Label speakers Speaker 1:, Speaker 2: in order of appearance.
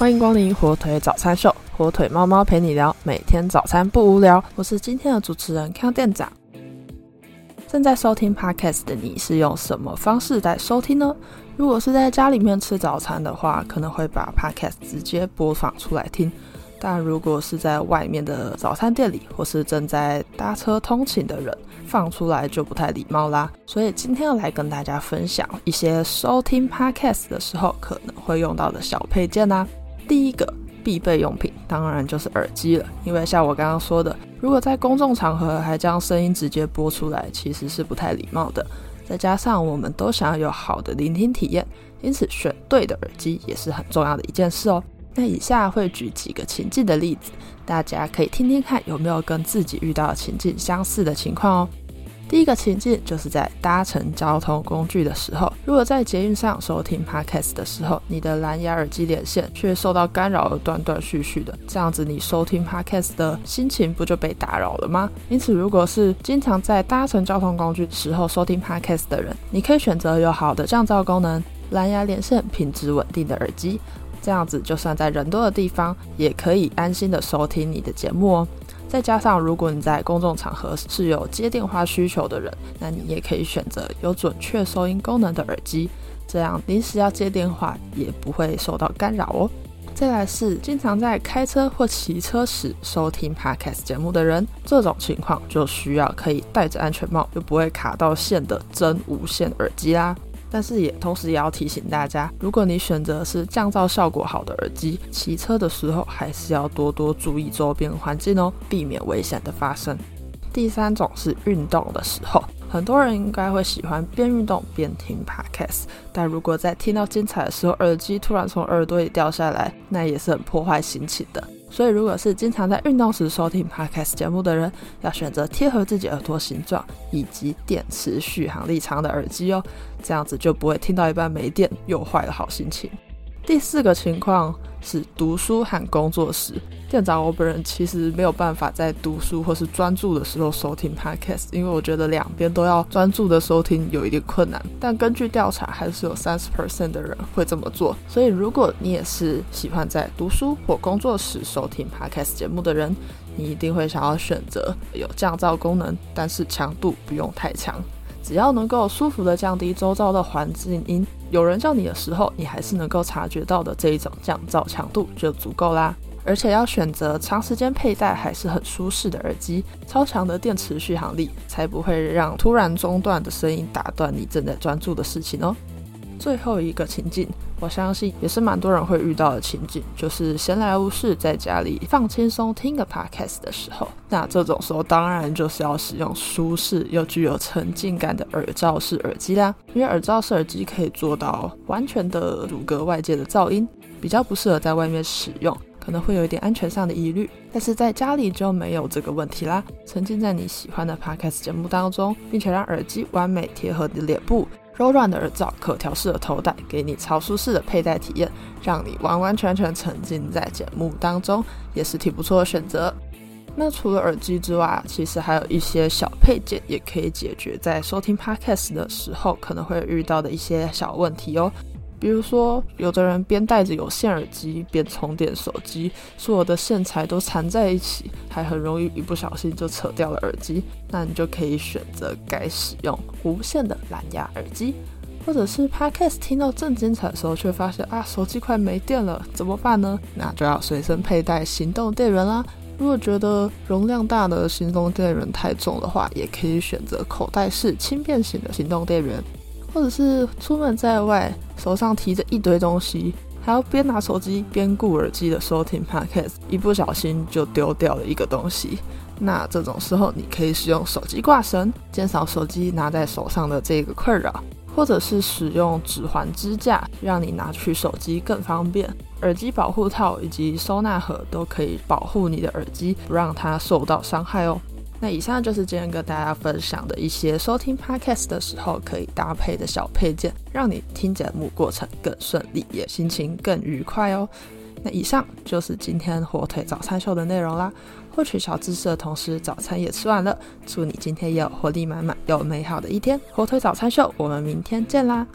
Speaker 1: 欢迎光临火腿早餐秀，火腿猫猫陪你聊，每天早餐不无聊。我是今天的主持人康店长。正在收听 Podcast 的你是用什么方式在收听呢？如果是在家里面吃早餐的话，可能会把 Podcast 直接播放出来听；但如果是在外面的早餐店里，或是正在搭车通勤的人，放出来就不太礼貌啦。所以今天要来跟大家分享一些收听 Podcast 的时候可能会用到的小配件啦。第一个必备用品当然就是耳机了，因为像我刚刚说的，如果在公众场合还将声音直接播出来，其实是不太礼貌的。再加上我们都想要有好的聆听体验，因此选对的耳机也是很重要的一件事哦。那以下会举几个情境的例子，大家可以听听看有没有跟自己遇到的情境相似的情况哦。第一个情境就是在搭乘交通工具的时候，如果在捷运上收听 podcast 的时候，你的蓝牙耳机连线却受到干扰而断断续续的，这样子你收听 podcast 的心情不就被打扰了吗？因此，如果是经常在搭乘交通工具时候收听 podcast 的人，你可以选择有好的降噪功能、蓝牙连线品质稳定的耳机，这样子就算在人多的地方，也可以安心的收听你的节目哦。再加上，如果你在公众场合是有接电话需求的人，那你也可以选择有准确收音功能的耳机，这样临时要接电话也不会受到干扰哦。再来是经常在开车或骑车时收听 podcast 节目的人，这种情况就需要可以戴着安全帽又不会卡到线的真无线耳机啦。但是也同时也要提醒大家，如果你选择是降噪效果好的耳机，骑车的时候还是要多多注意周边环境哦，避免危险的发生。第三种是运动的时候，很多人应该会喜欢边运动边听 podcast，但如果在听到精彩的时候，耳机突然从耳朵里掉下来，那也是很破坏心情的。所以，如果是经常在运动时收听 podcast 节目的人，要选择贴合自己耳朵形状以及电池续航力长的耳机哦，这样子就不会听到一半没电又坏了好心情。第四个情况是读书和工作时，店长我本人其实没有办法在读书或是专注的时候收听 podcast，因为我觉得两边都要专注的收听有一点困难。但根据调查，还是有三十 percent 的人会这么做。所以如果你也是喜欢在读书或工作时收听 podcast 节目的人，你一定会想要选择有降噪功能，但是强度不用太强。只要能够舒服的降低周遭的环境音，有人叫你的时候，你还是能够察觉到的这一种降噪强度就足够啦。而且要选择长时间佩戴还是很舒适的耳机，超强的电池续航力，才不会让突然中断的声音打断你正在专注的事情哦。最后一个情境，我相信也是蛮多人会遇到的情景，就是闲来无事在家里放轻松听个 podcast 的时候。那这种时候当然就是要使用舒适又具有沉浸感的耳罩式耳机啦，因为耳罩式耳机可以做到完全的阻隔外界的噪音，比较不适合在外面使用，可能会有一点安全上的疑虑。但是在家里就没有这个问题啦，沉浸在你喜欢的 podcast 节目当中，并且让耳机完美贴合你的脸部。柔软的耳罩，可调式的头戴，给你超舒适的佩戴体验，让你完完全全沉浸在节目当中，也是挺不错的选择。那除了耳机之外，其实还有一些小配件，也可以解决在收听 podcast 的时候可能会遇到的一些小问题哦。比如说，有的人边戴着有线耳机边充电手机，所有的线材都缠在一起，还很容易一不小心就扯掉了耳机。那你就可以选择改使用无线的蓝牙耳机，或者是 Podcast 听到正精彩的时候，却发现啊手机快没电了，怎么办呢？那就要随身佩戴行动电源啦。如果觉得容量大的行动电源太重的话，也可以选择口袋式轻便型的行动电源。或者是出门在外，手上提着一堆东西，还要边拿手机边顾耳机的收听 podcast，一不小心就丢掉了一个东西。那这种时候，你可以使用手机挂绳，减少手机拿在手上的这个困扰；或者是使用指环支架，让你拿取手机更方便。耳机保护套以及收纳盒都可以保护你的耳机，不让它受到伤害哦。那以上就是今天跟大家分享的一些收听 podcast 的时候可以搭配的小配件，让你听节目过程更顺利，也心情更愉快哦。那以上就是今天火腿早餐秀的内容啦。获取小知识的同时，早餐也吃完了，祝你今天也有活力满满又美好的一天。火腿早餐秀，我们明天见啦！